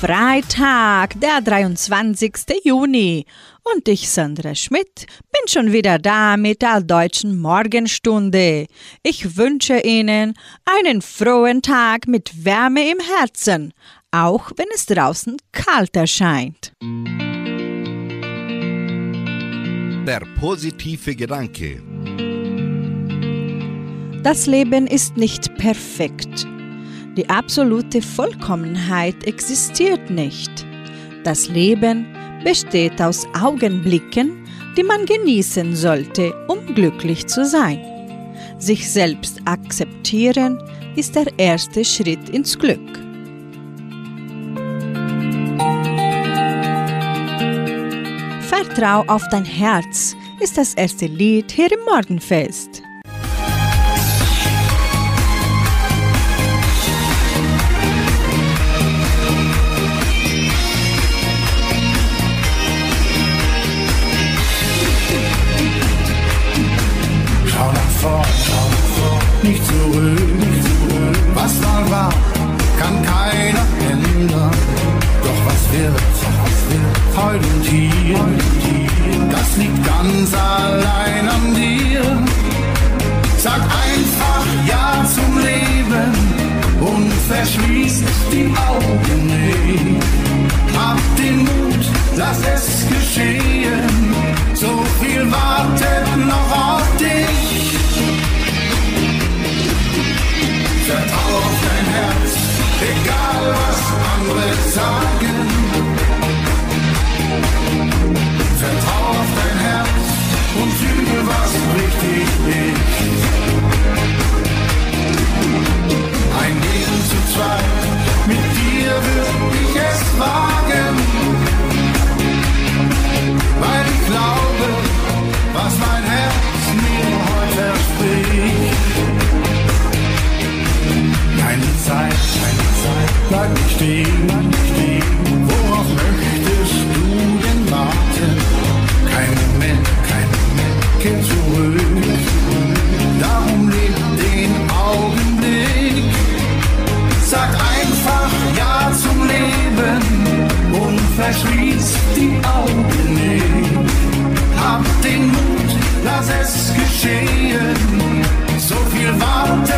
Freitag, der 23. Juni. Und ich, Sandra Schmidt, bin schon wieder da mit der deutschen Morgenstunde. Ich wünsche Ihnen einen frohen Tag mit Wärme im Herzen, auch wenn es draußen kalt erscheint. Der positive Gedanke. Das Leben ist nicht perfekt. Die absolute Vollkommenheit existiert nicht. Das Leben besteht aus Augenblicken, die man genießen sollte, um glücklich zu sein. Sich selbst akzeptieren ist der erste Schritt ins Glück. Vertrau auf dein Herz ist das erste Lied hier im Morgenfest. Nicht zurück. Was mal war, kann keiner ändern. Doch was wird, heute und hier, das liegt ganz allein an dir. Sag einfach Ja zum Leben und verschließ die Augen nicht. Hab den Mut, lass es geschehen. So viel wartet noch was andere stehen. Worauf möchtest du denn warten? Kein Moment, kein Moment, kehr zurück. Darum leb den Augenblick. Sag einfach Ja zum Leben und verschließ die Augen nicht. Hab den Mut, lass es geschehen. So viel wartet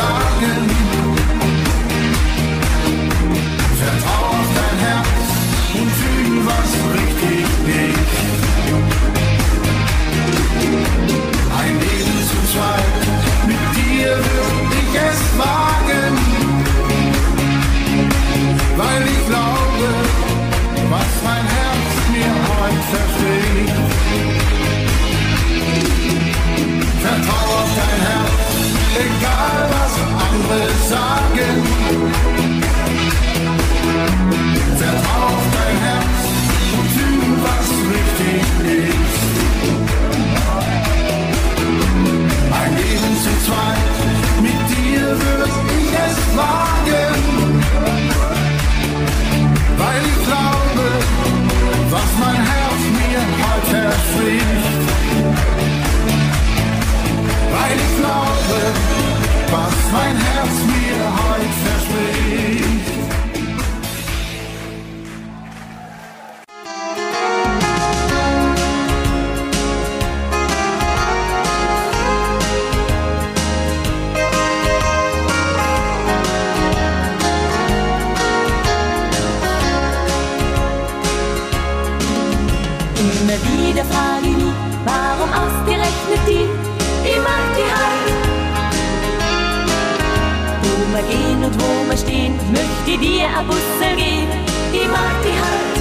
andere andere sagen. Vertrau auf dein Herz und fühl, was richtig ist. Ein Leben zu zweit, mit dir würde ich es wagen. Weil ich glaube, was mein Herz mir heute verspricht. Weil ich glaube, was mein Herz wir stehen, möchte dir ein Bussel gehen, ich mag die halt.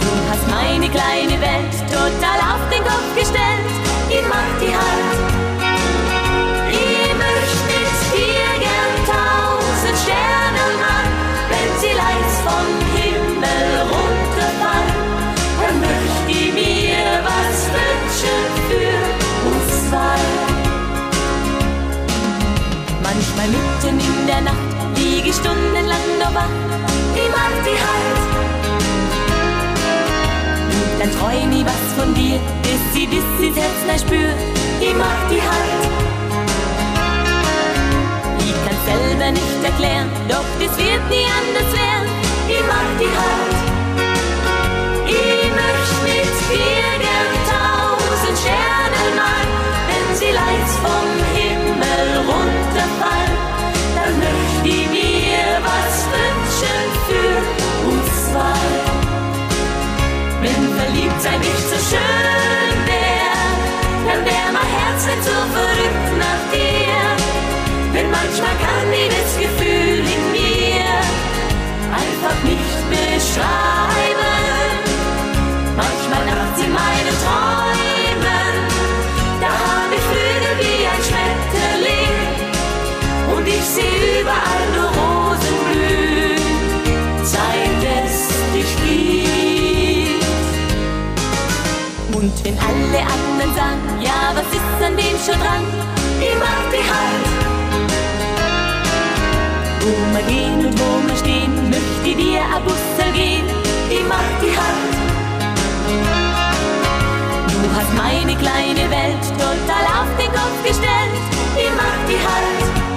Du hast meine kleine Welt total auf den Kopf gestellt, ich mag die halt. Ich stundenlang nur wach. Ich mag die halt. Dann treu nie was von dir, bis sie bis ins Herz nicht spürt. Ich mag die halt. Ich kann selber nicht erklären, doch das wird nie anders werden. Wenn alle anderen sagen, ja, was ist an dem schon dran? Ich mag die halt. Wo wir gehen und wo wir stehen, möchte dir ein Bussel gehen. Ich mag die halt. Du hast meine kleine Welt total auf den Kopf gestellt. Ich mag die halt.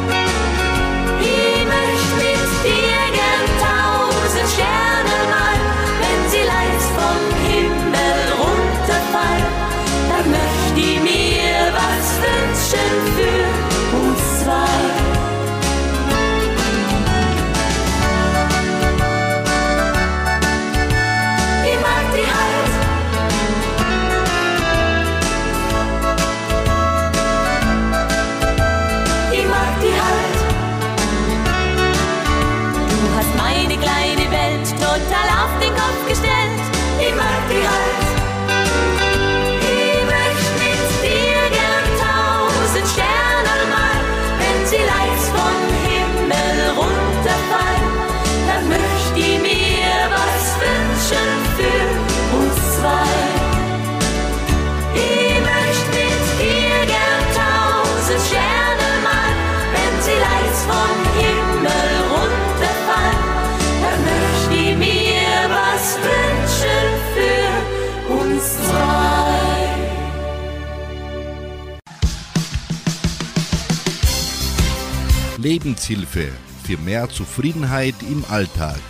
Lebenshilfe für mehr Zufriedenheit im Alltag.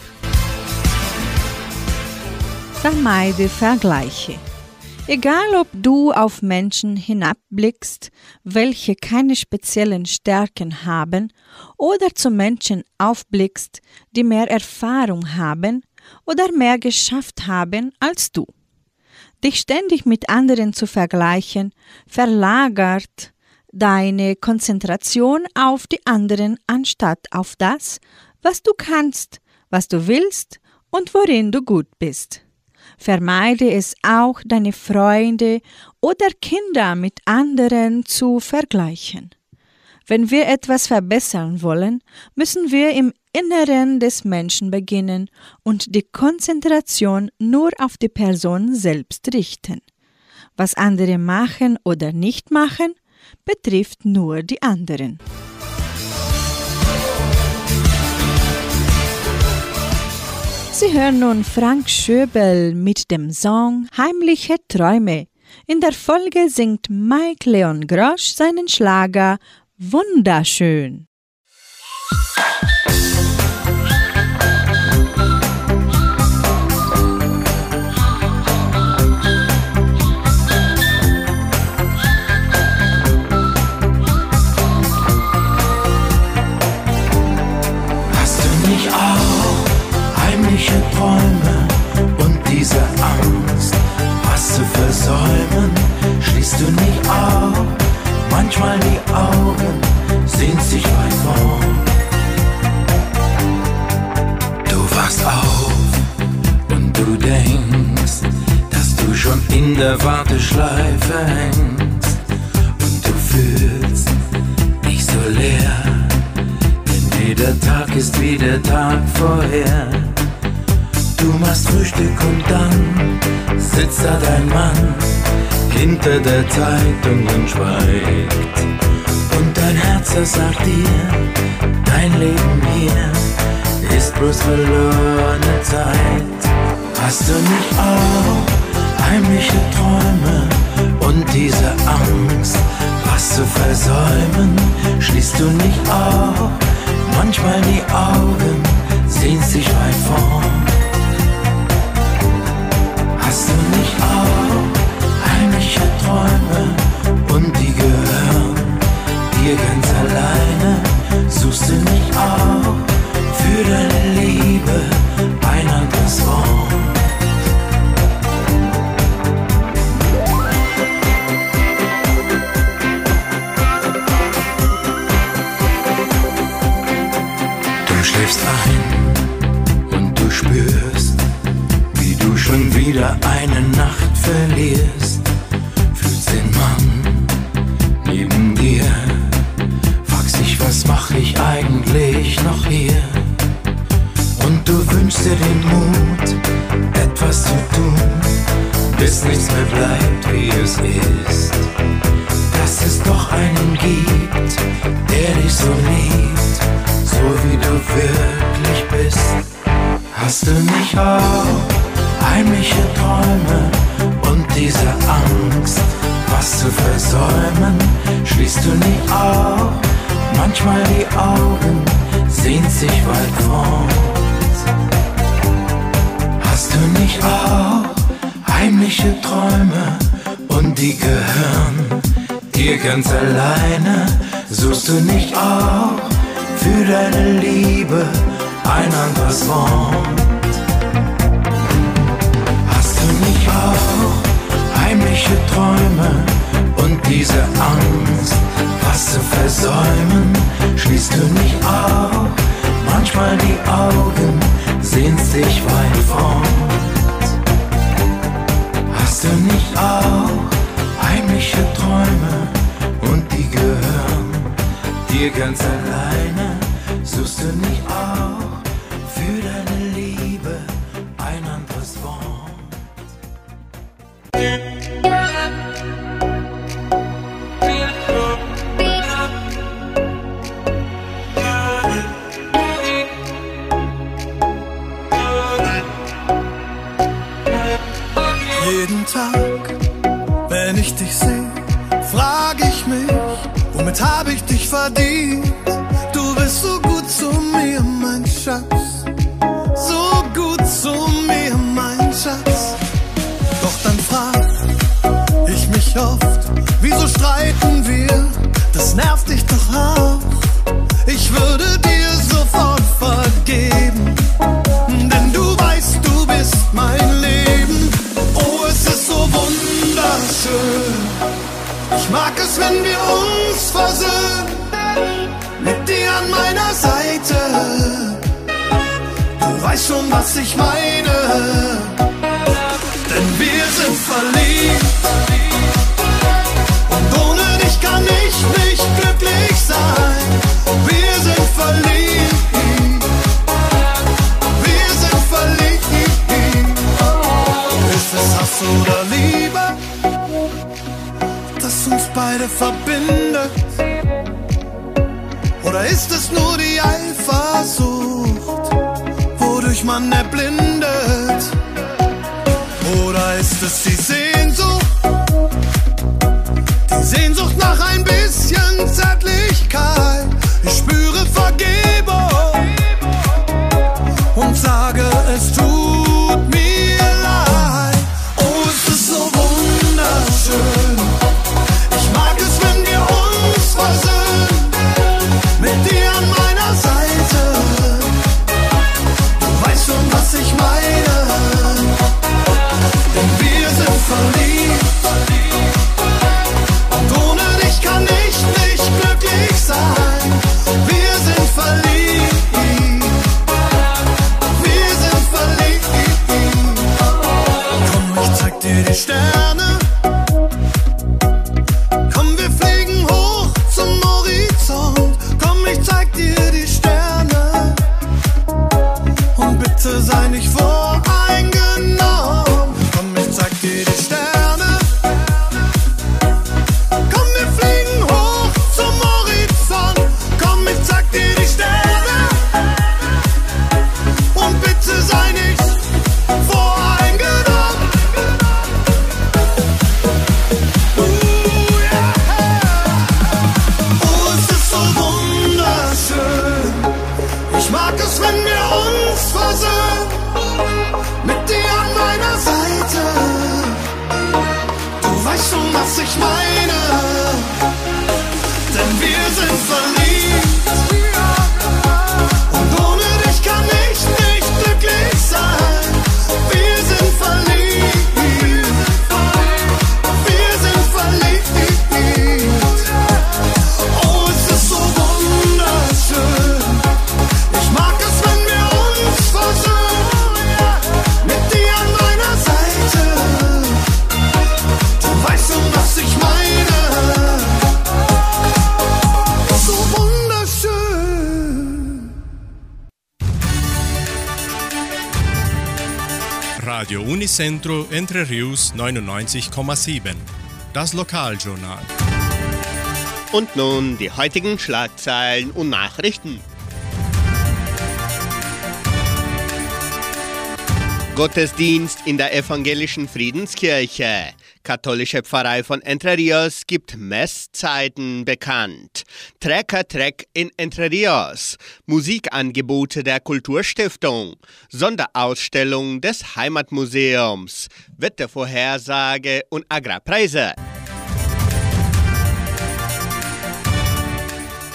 Vermeide Vergleiche. Egal ob du auf Menschen hinabblickst, welche keine speziellen Stärken haben, oder zu Menschen aufblickst, die mehr Erfahrung haben oder mehr geschafft haben als du. Dich ständig mit anderen zu vergleichen, verlagert deine Konzentration auf die anderen anstatt auf das, was du kannst, was du willst und worin du gut bist. Vermeide es auch, deine Freunde oder Kinder mit anderen zu vergleichen. Wenn wir etwas verbessern wollen, müssen wir im Inneren des Menschen beginnen und die Konzentration nur auf die Person selbst richten. Was andere machen oder nicht machen, betrifft nur die anderen. Sie hören nun Frank Schöbel mit dem Song Heimliche Träume. In der Folge singt Mike Leon Grosch seinen Schlager Wunderschön. Versäumen? Schließt du nicht auf, manchmal die Augen sehnt sich weit fort. Du wachst auf und du denkst, dass du schon in der Warteschleife hängst und du fühlst dich so leer. Denn jeder Tag ist wie der Tag vorher. Du machst Frühstück und dann sitzt da dein Mann hinter der Zeitung und schweigt. Und dein Herz, sagt dir, dein Leben hier ist bloß verlorene Zeit. Hast du nicht auch heimliche Träume und diese Angst, was zu versäumen? Schließt du nicht auch manchmal die Augen, sehnst dich weit vorn? Hast du nicht auch heimliche Träume und die gehören dir ganz alleine? Suchst du nicht auch für deine Liebe ein anderes Wort? Schon wieder eine Nacht verlierst. Fühlst den Mann neben dir, fragst dich, was mach ich eigentlich noch hier? Und du wünschst dir den Mut, etwas zu tun, bis nichts mehr bleibt, wie es ist. Dass es doch einen gibt, der dich so liebt, so wie du wirklich bist. Hast du nicht auch heimliche Träume und diese Angst, was zu versäumen? Schließt du nicht auch manchmal die Augen, sehnt sich weit fort? Hast du nicht auch heimliche Träume und die gehören dir ganz alleine? Suchst du nicht auch für deine Liebe ein anderes Wort? Heimliche Träume und diese Angst, was zu versäumen? Schließt du nicht auch manchmal die Augen, sehnst dich weit fort? Hast du nicht auch heimliche Träume und die gehören dir ganz alleine? Suchst du nicht auch womit habe ich dich verdient? Du bist so gut zu mir, mein Schatz. So gut zu mir, mein Schatz. Doch dann frag ich mich oft, wieso streiten wir? Das nervt dich doch auch. Ich würde dir mag es, wenn wir uns versöhnen. Mit dir an meiner Seite. Du weißt schon, was ich meine. Denn wir sind verliebt. Und ohne dich kann ich nicht glücklich sein. Wir sind verliebt. Beide verbindet? Oder ist es nur die Eifersucht, wodurch man erblindet? Oder ist es die Sehnsucht, die Sehnsucht nach ein bisschen Zärtlichkeit? Ich spüre Vergebung und sage, es tut Stop. Unicentro Entre Rius 99,7. Das Lokaljournal. Und nun die heutigen Schlagzeilen und Nachrichten. Gottesdienst in der evangelischen Friedenskirche. Katholische Pfarrei von Entre Rios gibt Messzeiten bekannt. Trecker Trek in Entre Rios. Musikangebote der Kulturstiftung. Sonderausstellung des Heimatmuseums. Wettervorhersage und Agrarpreise.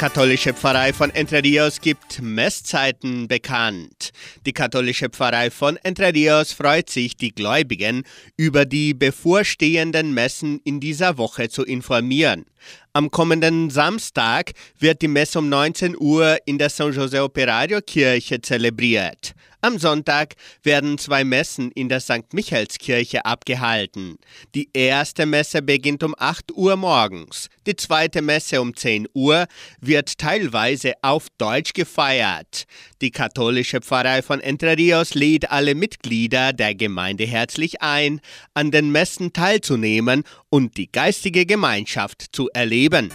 Katholische Pfarrei von Entre Rios gibt Messzeiten bekannt. Die katholische Pfarrei von Entre Rios freut sich, die Gläubigen über die bevorstehenden Messen in dieser Woche zu informieren. Am kommenden Samstag wird die Messe um 19 Uhr in der San José Operario Kirche zelebriert. Am Sonntag werden zwei Messen in der St. Michaelskirche abgehalten. Die erste Messe beginnt um 8 Uhr morgens. Die zweite Messe um 10 Uhr wird teilweise auf Deutsch gefeiert. Die katholische Pfarrei von Entre Rios lädt alle Mitglieder der Gemeinde herzlich ein, an den Messen teilzunehmen und die geistige Gemeinschaft zu erleben.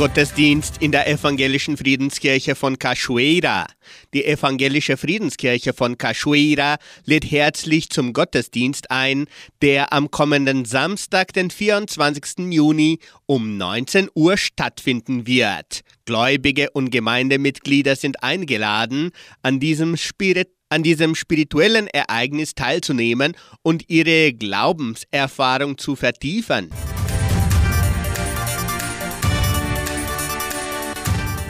Gottesdienst in der evangelischen Friedenskirche von Cachoeira. Die evangelische Friedenskirche von Cachoeira lädt herzlich zum Gottesdienst ein, der am kommenden Samstag, den 24. Juni um 19 Uhr stattfinden wird. Gläubige und Gemeindemitglieder sind eingeladen, an diesem Spirit an diesem spirituellen Ereignis teilzunehmen und ihre Glaubenserfahrung zu vertiefen.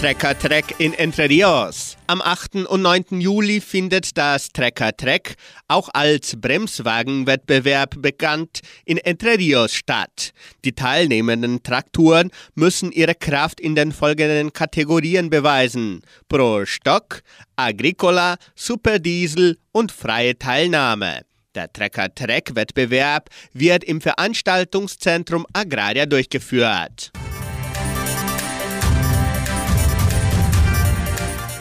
Trekker Trek in Entre Rios. Am 8. und 9. Juli findet das Trekker Trek, auch als Bremswagenwettbewerb bekannt, in Entre Rios statt. Die teilnehmenden Traktoren müssen ihre Kraft in den folgenden Kategorien beweisen: Pro Stock, Agricola, Superdiesel und freie Teilnahme. Der Trecker-Trek-Wettbewerb wird im Veranstaltungszentrum Agraria durchgeführt.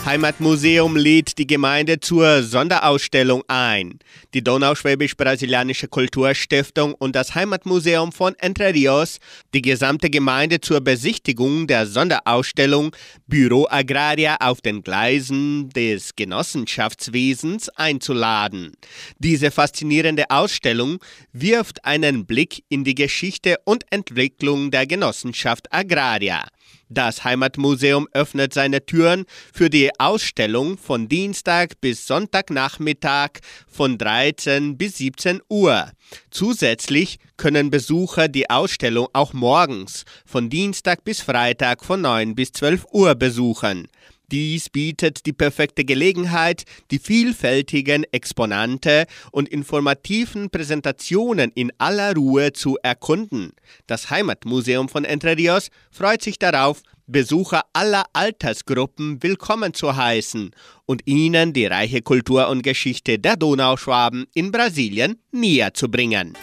Heimatmuseum lädt die Gemeinde zur Sonderausstellung ein. Die Donauschwäbisch-Brasilianische Kulturstiftung und das Heimatmuseum von Entre Rios die gesamte Gemeinde zur Besichtigung der Sonderausstellung Büro Agraria auf den Gleisen des Genossenschaftswesens einzuladen. Diese faszinierende Ausstellung wirft einen Blick in die Geschichte und Entwicklung der Genossenschaft Agraria. Das Heimatmuseum öffnet seine Türen für die Ausstellung von Dienstag bis Sonntagnachmittag von 13 bis 17 Uhr. Zusätzlich können Besucher die Ausstellung auch morgens von Dienstag bis Freitag von 9 bis 12 Uhr besuchen. Dies bietet die perfekte Gelegenheit, die vielfältigen Exponate und informativen Präsentationen in aller Ruhe zu erkunden. Das Heimatmuseum von Entre Rios freut sich darauf, Besucher aller Altersgruppen willkommen zu heißen und ihnen die reiche Kultur und Geschichte der Donauschwaben in Brasilien näher zu bringen.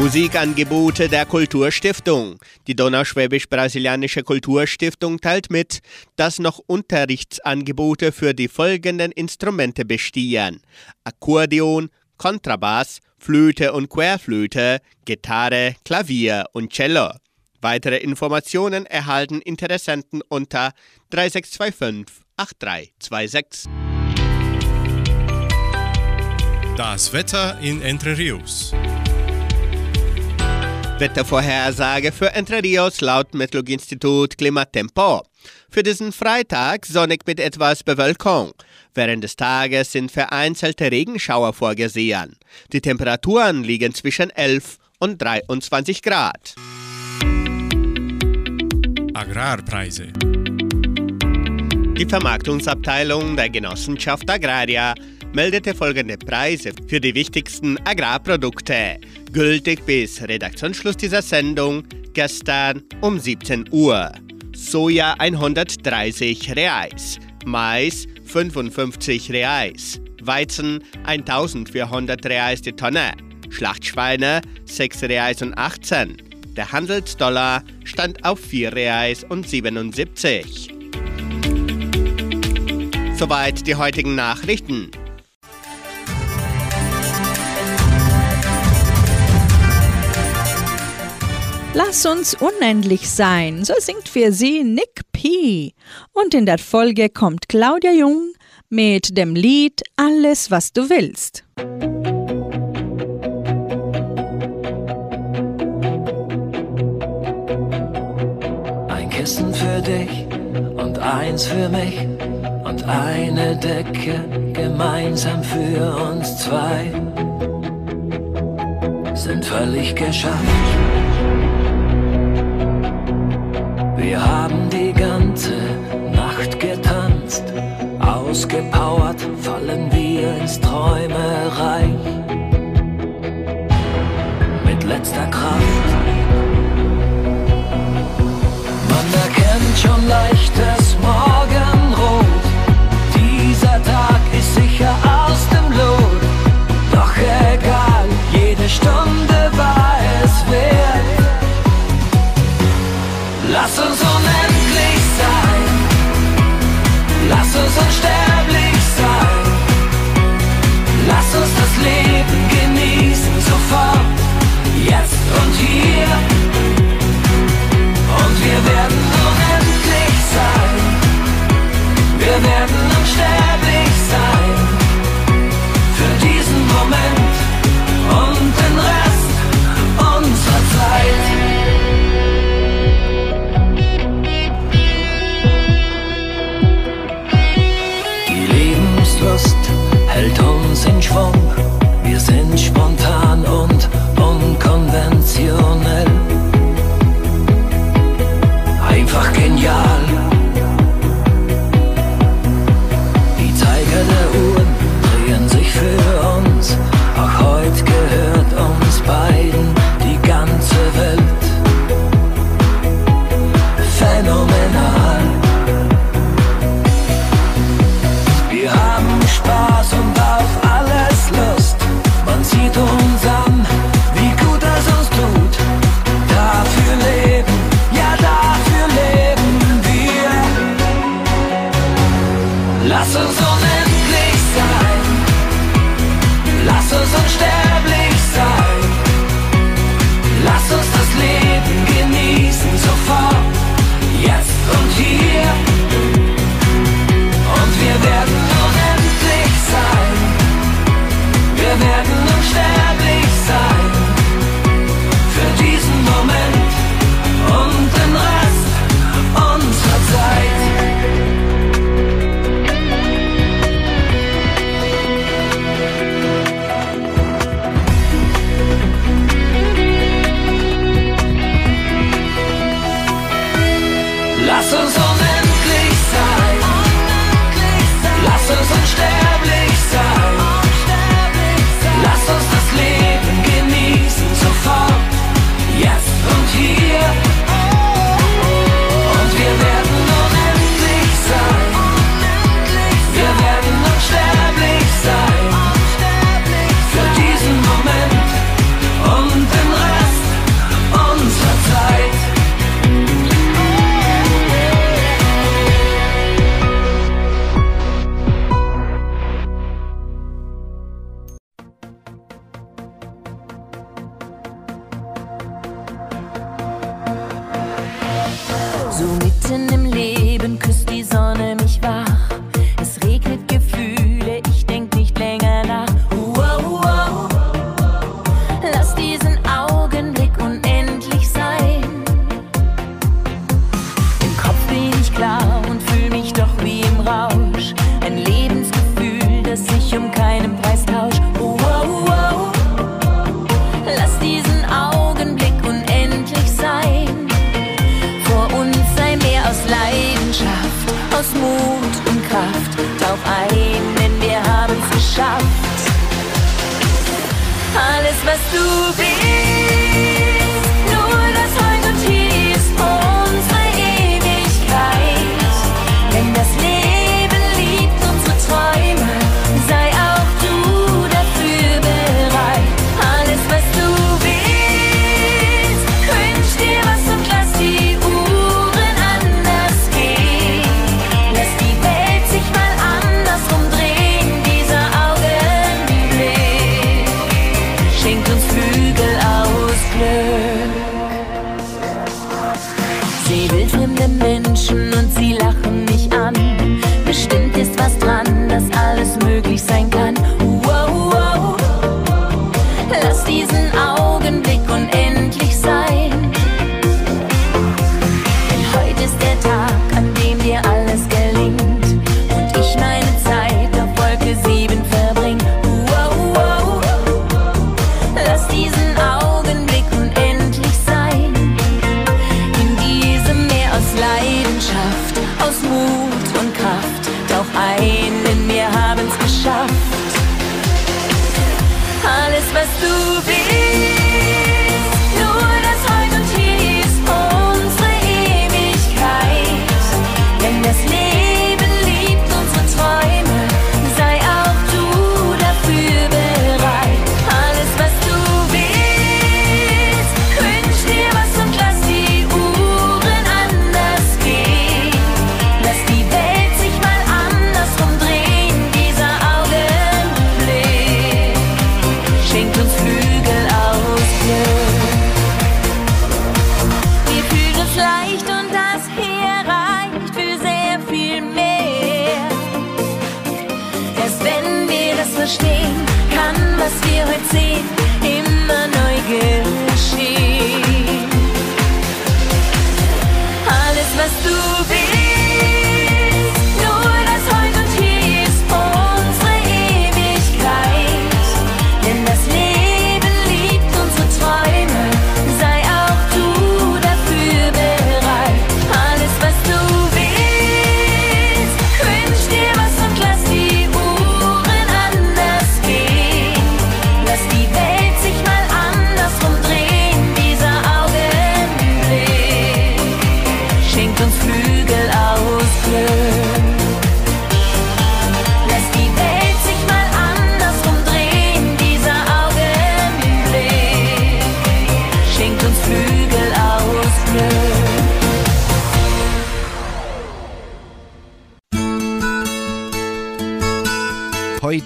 Musikangebote der Kulturstiftung. Die Donauschwäbisch-Brasilianische Kulturstiftung teilt mit, dass noch Unterrichtsangebote für die folgenden Instrumente bestehen: Akkordeon, Kontrabass, Flöte und Querflöte, Gitarre, Klavier und Cello. Weitere Informationen erhalten Interessenten unter 3625 8326. Das Wetter in Entre Rios. Wettervorhersage für Entre Rios laut Metlog-Institut Klimatempo. Für diesen Freitag sonnig mit etwas Bewölkung. Während des Tages sind vereinzelte Regenschauer vorgesehen. Die Temperaturen liegen zwischen 11 und 23 Grad. Agrarpreise. Die Vermarktungsabteilung der Genossenschaft Agraria meldete folgende Preise für die wichtigsten Agrarprodukte, gültig bis Redaktionsschluss dieser Sendung gestern um 17 Uhr. Soja 130 Reais, Mais 55 Reais, Weizen 1400 Reais die Tonne, Schlachtschweine 6 Reais und 18. Der Handelsdollar stand auf 4 Reais und 77. Soweit die heutigen Nachrichten. Lass uns unendlich sein, so singt für sie Nick P. Und in der Folge kommt Claudia Jung mit dem Lied Alles, was du willst. Ein Kissen für dich und eins für mich und eine Decke gemeinsam für uns zwei sind völlig geschafft. Wir haben die ganze Nacht getanzt, ausgepowert fallen wir ins Träumereich mit letzter Kraft. Man erkennt schon leichtes Morgenrot. Unsterblich sein. Für diesen Moment Mut und Kraft. Tauch ein, denn wir haben's geschafft. Alles, was du willst.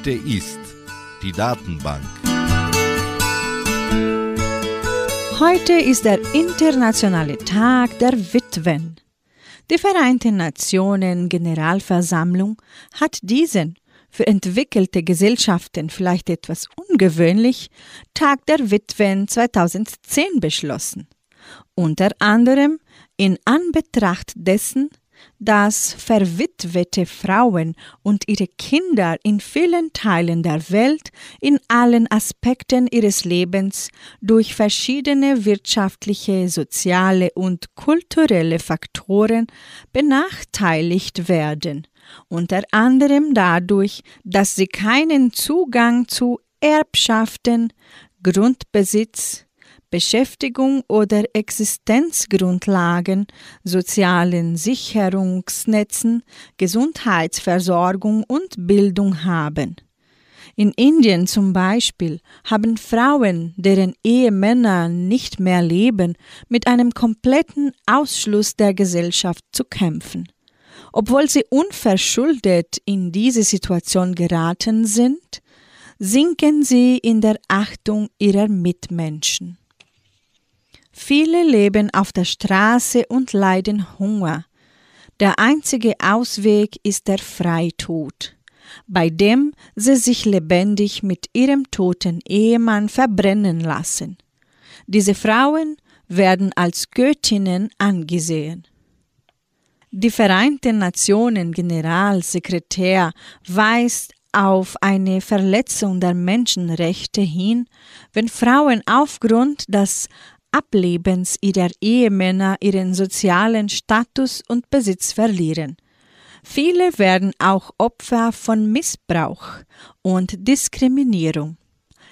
Heute ist die Datenbank. Heute ist der internationale Tag der Witwen. Die Vereinten Nationen Generalversammlung hat diesen für entwickelte Gesellschaften vielleicht etwas ungewöhnlich Tag der Witwen 2010 beschlossen. Unter anderem in Anbetracht dessen, dass verwitwete Frauen und ihre Kinder in vielen Teilen der Welt in allen Aspekten ihres Lebens durch verschiedene wirtschaftliche, soziale und kulturelle Faktoren benachteiligt werden, unter anderem dadurch, dass sie keinen Zugang zu Erbschaften, Grundbesitz, Beschäftigung oder Existenzgrundlagen, sozialen Sicherungsnetzen, Gesundheitsversorgung und Bildung haben. In Indien zum Beispiel haben Frauen, deren Ehemänner nicht mehr leben, mit einem kompletten Ausschluss der Gesellschaft zu kämpfen. Obwohl sie unverschuldet in diese Situation geraten sind, sinken sie in der Achtung ihrer Mitmenschen. Viele leben auf der Straße und leiden Hunger. Der einzige Ausweg ist der Freitod, bei dem sie sich lebendig mit ihrem toten Ehemann verbrennen lassen. Diese Frauen werden als Göttinnen angesehen. Die Vereinten Nationen Generalsekretär weist auf eine Verletzung der Menschenrechte hin, wenn Frauen aufgrund des Ablebens ihrer Ehemänner ihren sozialen Status und Besitz verlieren. Viele werden auch Opfer von Missbrauch und Diskriminierung.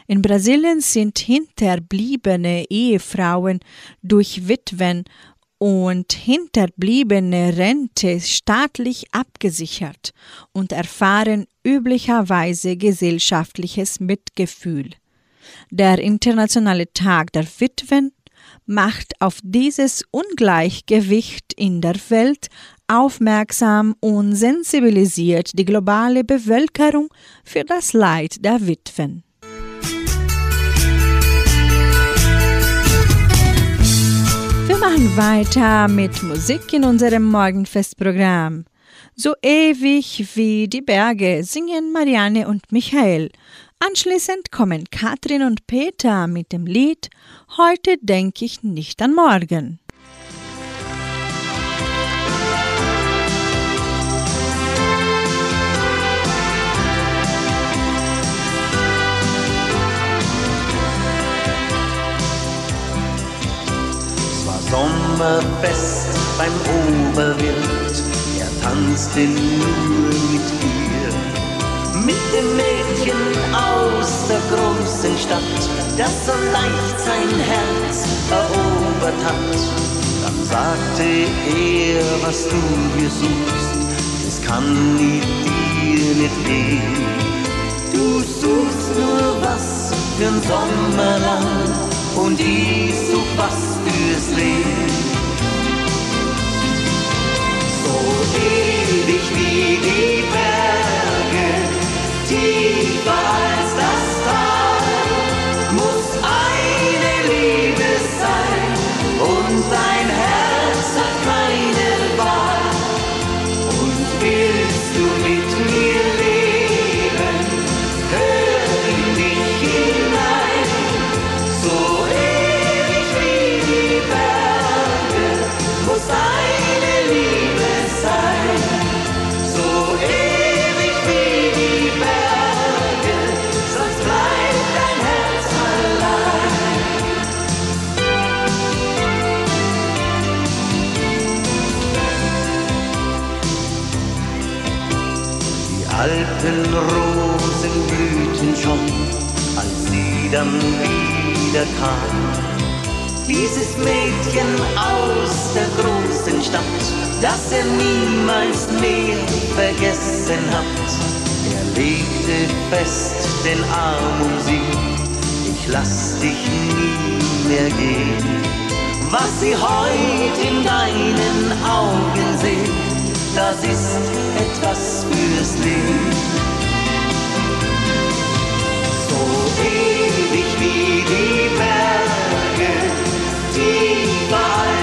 In Brasilien sind hinterbliebene Ehefrauen durch Witwen und hinterbliebene Rente staatlich abgesichert und erfahren üblicherweise gesellschaftliches Mitgefühl. Der Internationale Tag der Witwen macht auf dieses Ungleichgewicht in der Welt aufmerksam und sensibilisiert die globale Bevölkerung für das Leid der Witwen. Wir machen weiter mit Musik in unserem Morgenfestprogramm. So ewig wie die Berge singen Marianne und Michael. Anschließend kommen Katrin und Peter mit dem Lied Heute denke ich nicht an morgen. Es war Sommerfest beim Oberwirt, er tanzte nur mit ihr. Mit dem Mädchen aus der großen Stadt, das so leicht sein Herz erobert hat. Dann sagte er, was du hier suchst, das kann ich dir nicht geben. Du suchst nur was für'n Sommerland und ich such was fürs Leben. So ewig wie die Berge, divine. Blühten schon, als sie dann wieder kam. Dieses Mädchen aus der großen Stadt, das er niemals mehr vergessen hat. Er legte fest den Arm um sie, ich lass dich nie mehr gehen. Was sie heut in deinen Augen sehen, das ist etwas fürs Leben. So ewig wie die Berge, tiefer als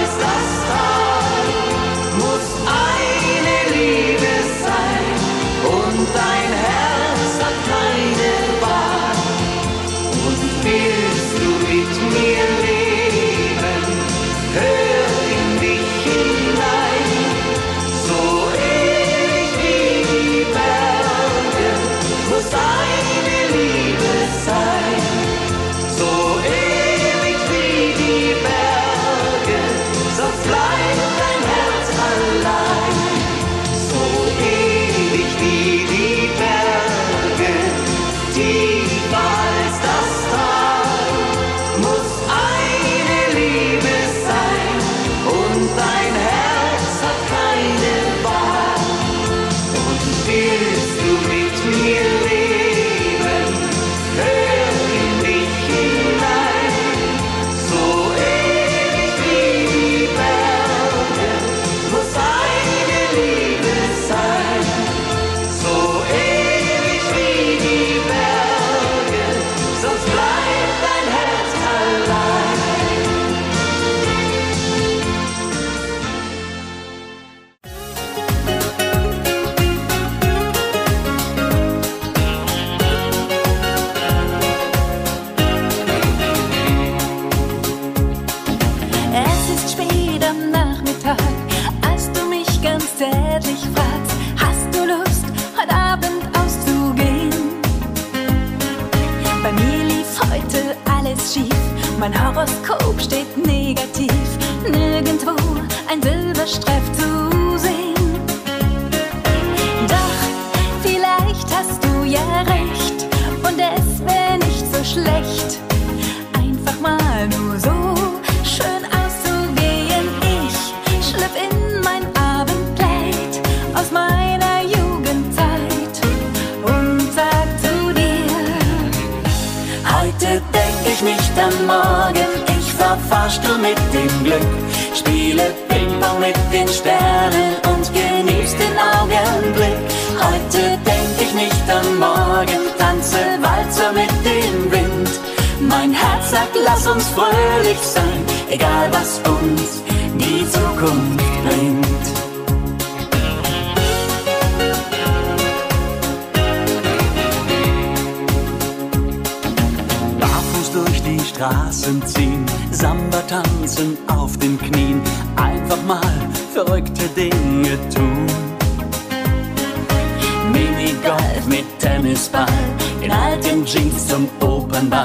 Opernball.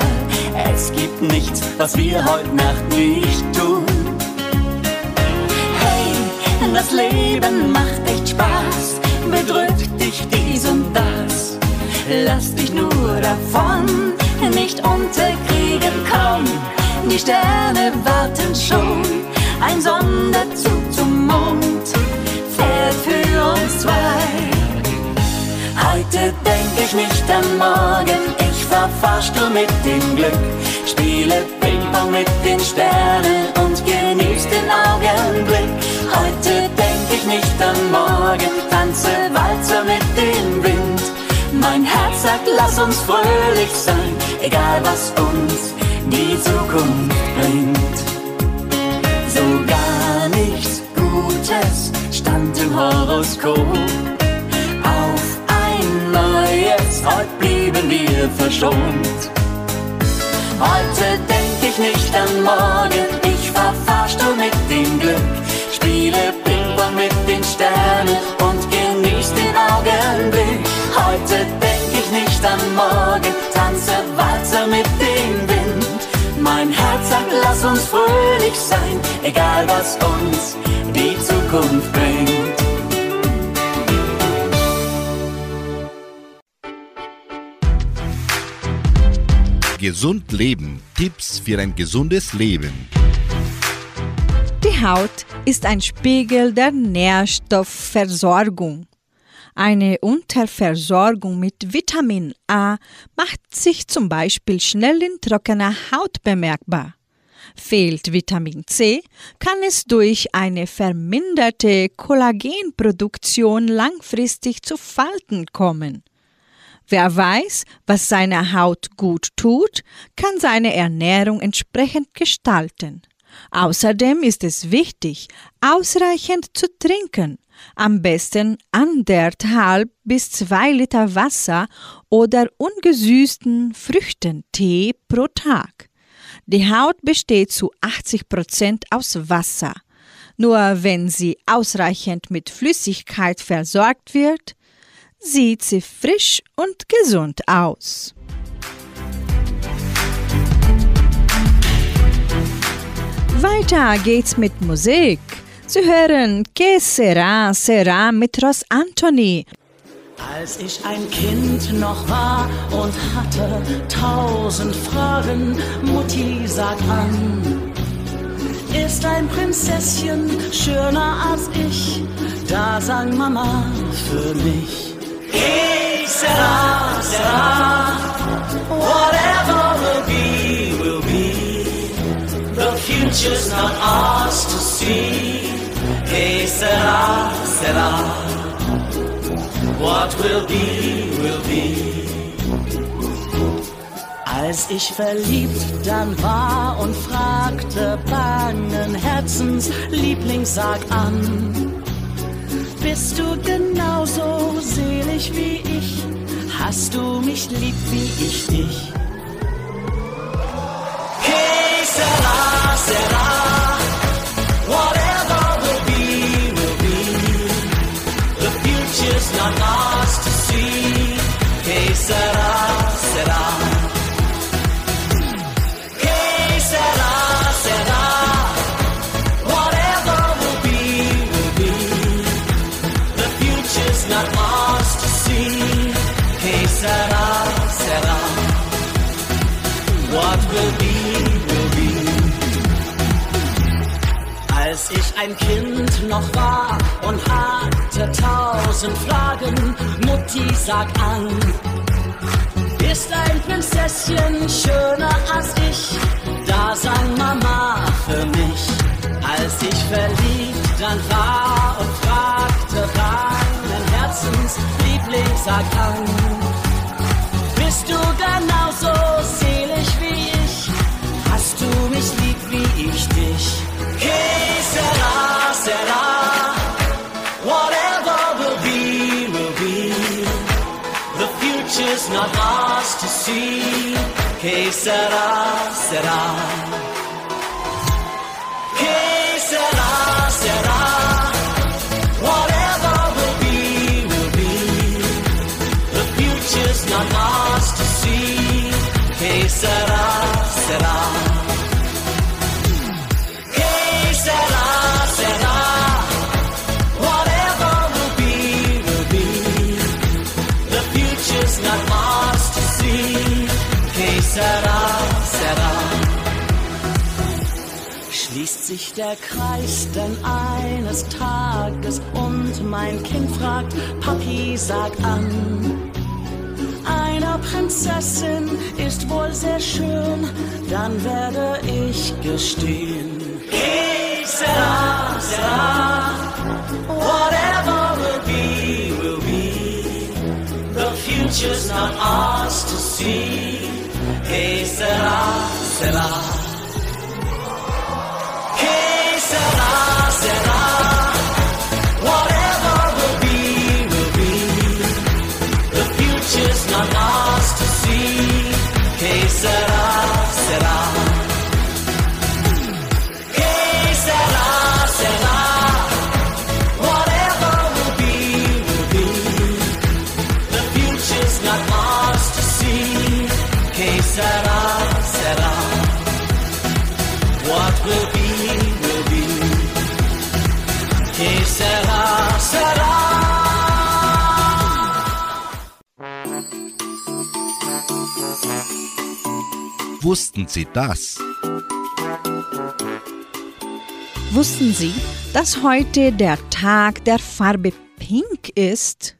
Es gibt nichts, was wir heute Nacht nicht tun. Hey, das Leben macht echt Spaß, bedrückt dich dies und das. Lass dich nur davon nicht unterkriegen, komm, die Sterne warten schon, ein Sonderzug zum Mond fährt für uns zwei. Heute denk ich nicht an morgen, ich fahr Fahrstuhl mit dem Glück, spiele Ping-Pong mit den Sternen und genieß den Augenblick. Heute denk ich nicht an morgen, tanze Walzer mit dem Wind. Mein Herz sagt, lass uns fröhlich sein, egal was uns die Zukunft bringt. So gar nichts Gutes stand im Horoskop. Heute blieben wir verschont. Heute denk ich nicht an morgen, ich fahr Fahrstuhl mit dem Glück, spiele Ping-Pong mit den Sternen und genieß den Augenblick. Heute denk ich nicht an morgen, tanze Walzer mit dem Wind. Mein Herz sagt, lass uns fröhlich sein, egal was uns die Zukunft bringt. Gesund Leben. Tipps für ein gesundes Leben. Die Haut ist ein Spiegel der Nährstoffversorgung. Eine Unterversorgung mit Vitamin A macht sich zum Beispiel schnell in trockener Haut bemerkbar. Fehlt Vitamin C, kann es durch eine verminderte Kollagenproduktion langfristig zu Falten kommen. Wer weiß, was seiner Haut gut tut, kann seine Ernährung entsprechend gestalten. Außerdem ist es wichtig, ausreichend zu trinken, am besten anderthalb bis zwei Liter Wasser oder ungesüßten Früchtentee pro Tag. Die Haut besteht zu 80 Prozent aus Wasser. Nur wenn sie ausreichend mit Flüssigkeit versorgt wird, sieht sie frisch und gesund aus. Weiter geht's mit Musik. Sie hören Que sera, sera mit Ross Anthony. Als ich ein Kind noch war und hatte tausend Fragen, Mutti sag an, ist ein Prinzesschen schöner als ich? Da sang Mama für mich. Que sera, sera, whatever will be, will be. The future's not ours to see. Que sera, sera. What will be, will be. Als ich verliebt dann war und fragte bangen Herzens, Liebling, sag an, bist du genauso selig wie ich? Hast du mich lieb wie ich dich? Que sera, sera. Whatever will be, will be. The future's not ours ein Kind noch war und hatte tausend Fragen, Mutti sag an, ist ein Prinzesschen schöner als ich? Da sang Mama für mich, als ich verliebt dann war und fragte reinen Herzens, Liebling sag an, bist du genauso future's not ours to see. Que sera, sera. Que sera, sera. Whatever will be, will be. The future's not ours to see. Que sera, sera. Que sera, sera. Schließt sich der Kreis denn eines Tages und mein Kind fragt, Papi, sag an. Einer Prinzessin ist wohl sehr schön, dann werde ich gestehen. Que sera, sera. Whatever will be, will be. The future's not ours to see. Que sera, sera. Wussten Sie das? Wussten Sie, dass heute der Tag der Farbe Pink ist?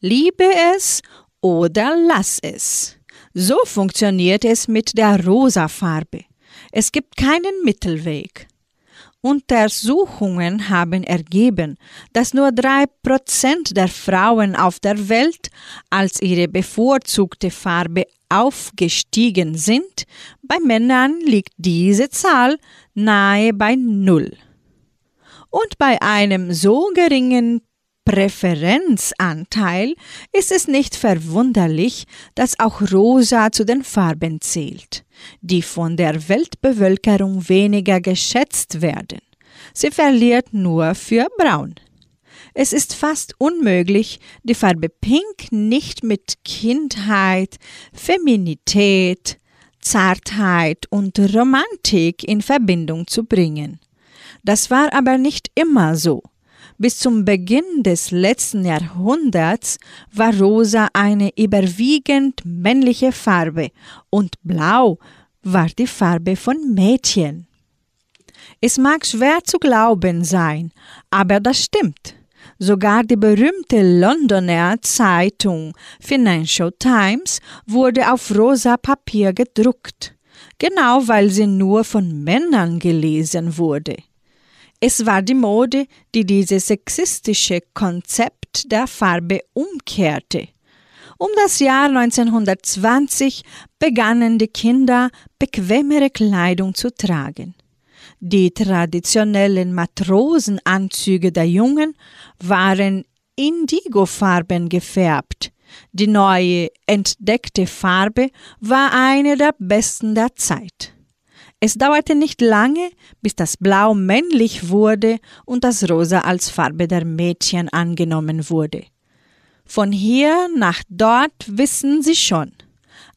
Liebe es oder lass es. So funktioniert es mit der rosa Farbe. Es gibt keinen Mittelweg. Untersuchungen haben ergeben, dass nur drei Prozent der Frauen auf der Welt als ihre bevorzugte Farbe aufgestiegen sind. Bei Männern liegt diese Zahl nahe bei Null. Und bei einem so geringen Präferenzanteil ist es nicht verwunderlich, dass auch Rosa zu den Farben zählt, die von der Weltbevölkerung weniger geschätzt werden. Sie verliert nur für Braun. Es ist fast unmöglich, die Farbe Pink nicht mit Kindheit, Feminität, Zartheit und Romantik in Verbindung zu bringen. Das war aber nicht immer so. Bis zum Beginn des letzten Jahrhunderts war rosa eine überwiegend männliche Farbe und blau war die Farbe von Mädchen. Es mag schwer zu glauben sein, aber das stimmt. Sogar die berühmte Londoner Zeitung Financial Times wurde auf rosa Papier gedruckt, genau weil sie nur von Männern gelesen wurde. Es war die Mode, die dieses sexistische Konzept der Farbe umkehrte. Um das Jahr 1920 begannen die Kinder bequemere Kleidung zu tragen. Die traditionellen Matrosenanzüge der Jungen waren indigofarben gefärbt. Die neue entdeckte Farbe war eine der besten der Zeit. Es dauerte nicht lange, bis das Blau männlich wurde und das Rosa als Farbe der Mädchen angenommen wurde. Von hier nach dort wissen Sie schon.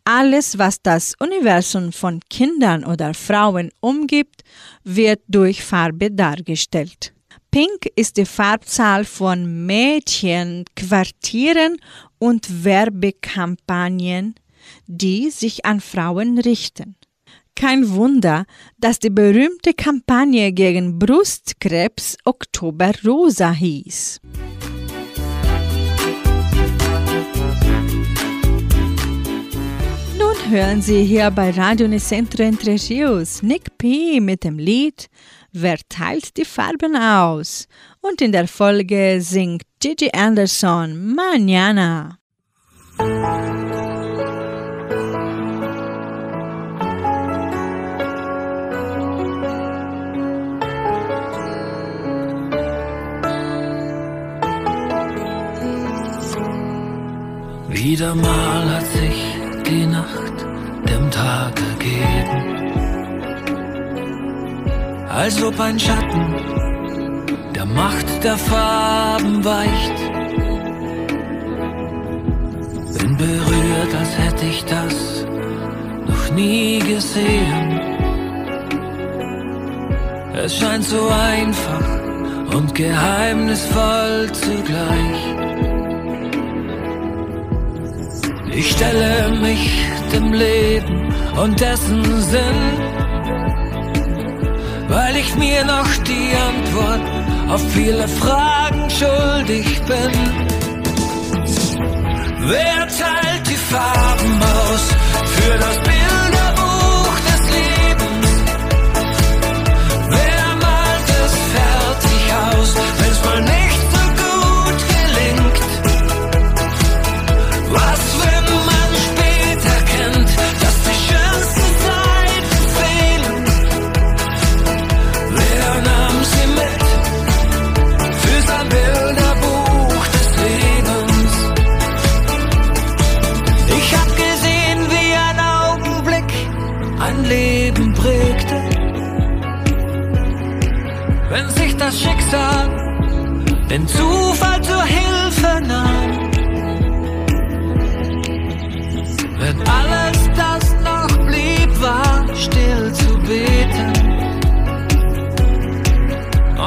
Alles, was das Universum von Kindern oder Frauen umgibt, wird durch Farbe dargestellt. Pink ist die Farbzahl von Mädchenquartieren und Werbekampagnen, die sich an Frauen richten. Kein Wunder, dass die berühmte Kampagne gegen Brustkrebs Oktober Rosa hieß. Hören Sie hier bei Radio Nicentro Entre Rios Nick P. mit dem Lied Wer teilt die Farben aus? Und in der Folge singt Gigi Anderson Mañana. Wieder mal hat sich die Nacht dem Tag ergeben, als ob ein Schatten der Macht der Farben weicht. Bin berührt, als hätte ich das noch nie gesehen. Es scheint so einfach und geheimnisvoll zugleich. Ich stelle mich dem Leben und dessen Sinn, weil ich mir noch die Antwort auf viele Fragen schuldig bin. Wer teilt die Farben aus für das Bilderbuch des Lebens? Wer malt es fertig aus, wenn's mal nicht wenn sich das Schicksal den Zufall zur Hilfe nahm. Wenn alles das noch blieb, war still zu beten.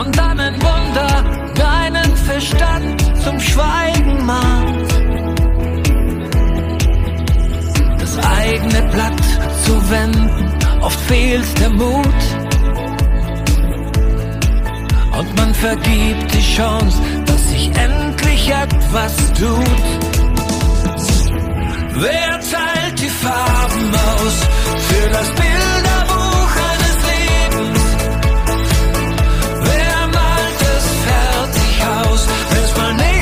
Und dann ein Wunder deinen Verstand zum Schweigen mahnt. Das eigene Blatt zu wenden, oft fehlt der Mut. Und man vergibt die Chance, dass sich endlich etwas tut. Wer teilt die Farben aus für das Bilderbuch eines Lebens? Wer malt es fertig aus, wenn's mal nicht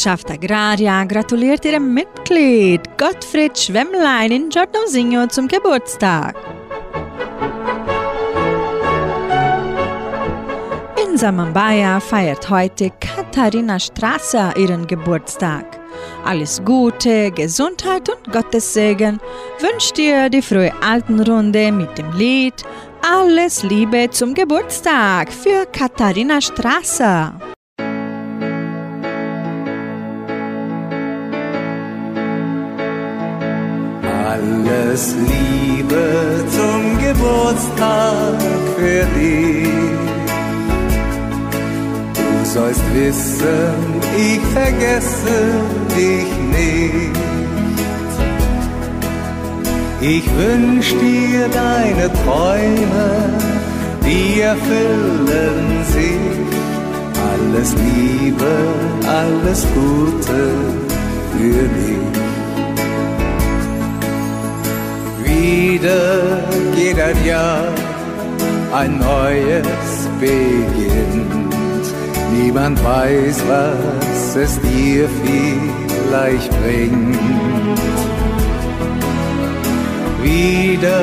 Genossenschaft Agraria gratuliert ihrem Mitglied Gottfried Schwemmlein in Giordanosinho zum Geburtstag. In Samambaya feiert heute Katharina Strasser ihren Geburtstag. Alles Gute, Gesundheit und Gottes Segen wünscht dir die frühe Altenrunde mit dem Lied Alles Liebe zum Geburtstag für Katharina Strasser. Alles Liebe zum Geburtstag für dich. Du sollst wissen, ich vergesse dich nicht. Ich wünsch dir deine Träume, die erfüllen sich. Alles Liebe, alles Gute für dich. Wieder geht ein Jahr, ein neues beginnt. Niemand weiß, was es dir vielleicht bringt. Wieder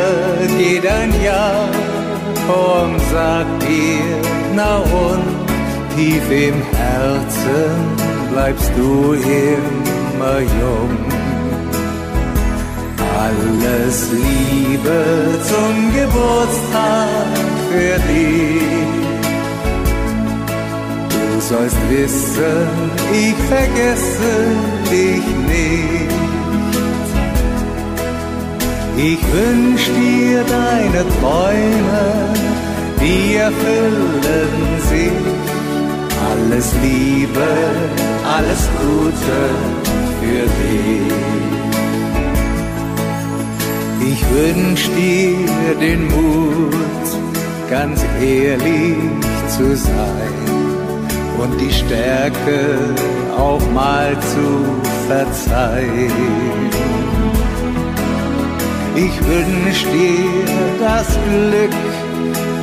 geht ein Jahr und sagt dir, na und, tief im Herzen bleibst du immer jung. Alles Liebe zum Geburtstag für dich. Du sollst wissen, ich vergesse dich nicht. Ich wünsch dir deine Träume, die erfüllen sich. Alles Liebe, alles Gute für dich. Ich wünsch dir den Mut, ganz ehrlich zu sein und die Stärke auch mal zu verzeihen. Ich wünsch dir das Glück,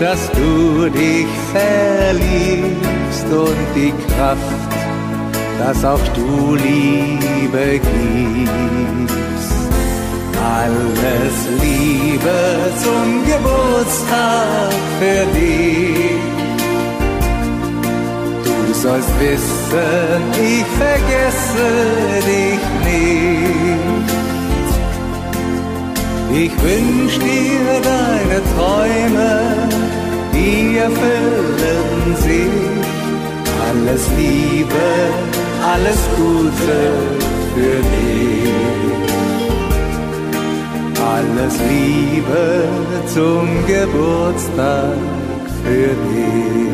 dass du dich verliebst und die Kraft, dass auch du Liebe gibst. Alles Liebe zum Geburtstag für dich. Du sollst wissen, ich vergesse dich nicht. Ich wünsch dir deine Träume, die erfüllen sich. Alles Liebe, alles Gute für dich. Alles Liebe zum Geburtstag für dich.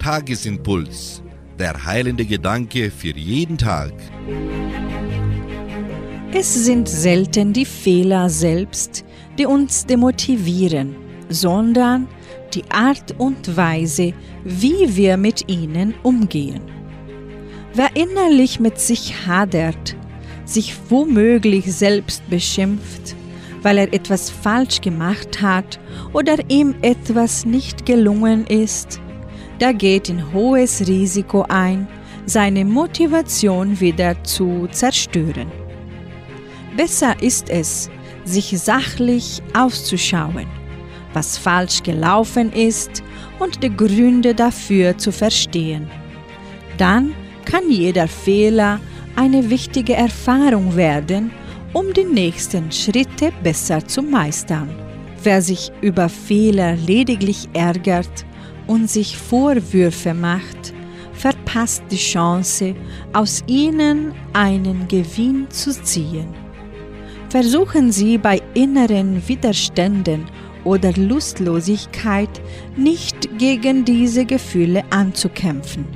Tagesimpuls. Der heilende Gedanke für jeden Tag. Es sind selten die Fehler selbst, die uns demotivieren, sondern die Art und Weise, wie wir mit ihnen umgehen. Wer innerlich mit sich hadert, sich womöglich selbst beschimpft, weil er etwas falsch gemacht hat oder ihm etwas nicht gelungen ist, der geht in hohes Risiko ein, seine Motivation wieder zu zerstören. Besser ist es, sich sachlich auszuschauen, was falsch gelaufen ist und die Gründe dafür zu verstehen. Dann kann jeder Fehler eine wichtige Erfahrung werden, um die nächsten Schritte besser zu meistern. Wer sich über Fehler lediglich ärgert und sich Vorwürfe macht, verpasst die Chance, aus ihnen einen Gewinn zu ziehen. Versuchen Sie bei inneren Widerständen oder Lustlosigkeit nicht gegen diese Gefühle anzukämpfen.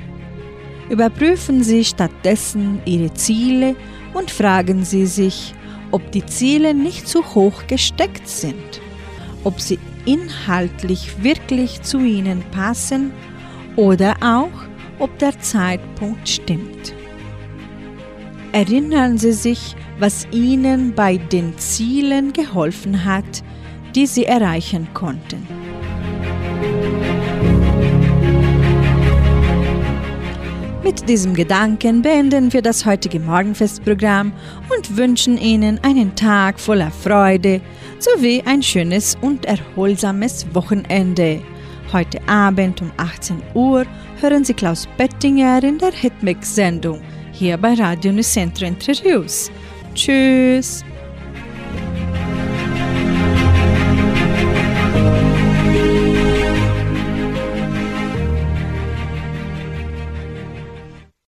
Überprüfen Sie stattdessen Ihre Ziele und fragen Sie sich, ob die Ziele nicht zu hoch gesteckt sind, ob sie inhaltlich wirklich zu Ihnen passen oder auch, ob der Zeitpunkt stimmt. Erinnern Sie sich, was Ihnen bei den Zielen geholfen hat, die Sie erreichen konnten. Mit diesem Gedanken beenden wir das heutige Morgenfestprogramm und wünschen Ihnen einen Tag voller Freude sowie ein schönes und erholsames Wochenende. Heute Abend um 18 Uhr hören Sie Klaus Bettinger in der Hitmix-Sendung hier bei Radio Nicentro Entre Rios. Tschüss!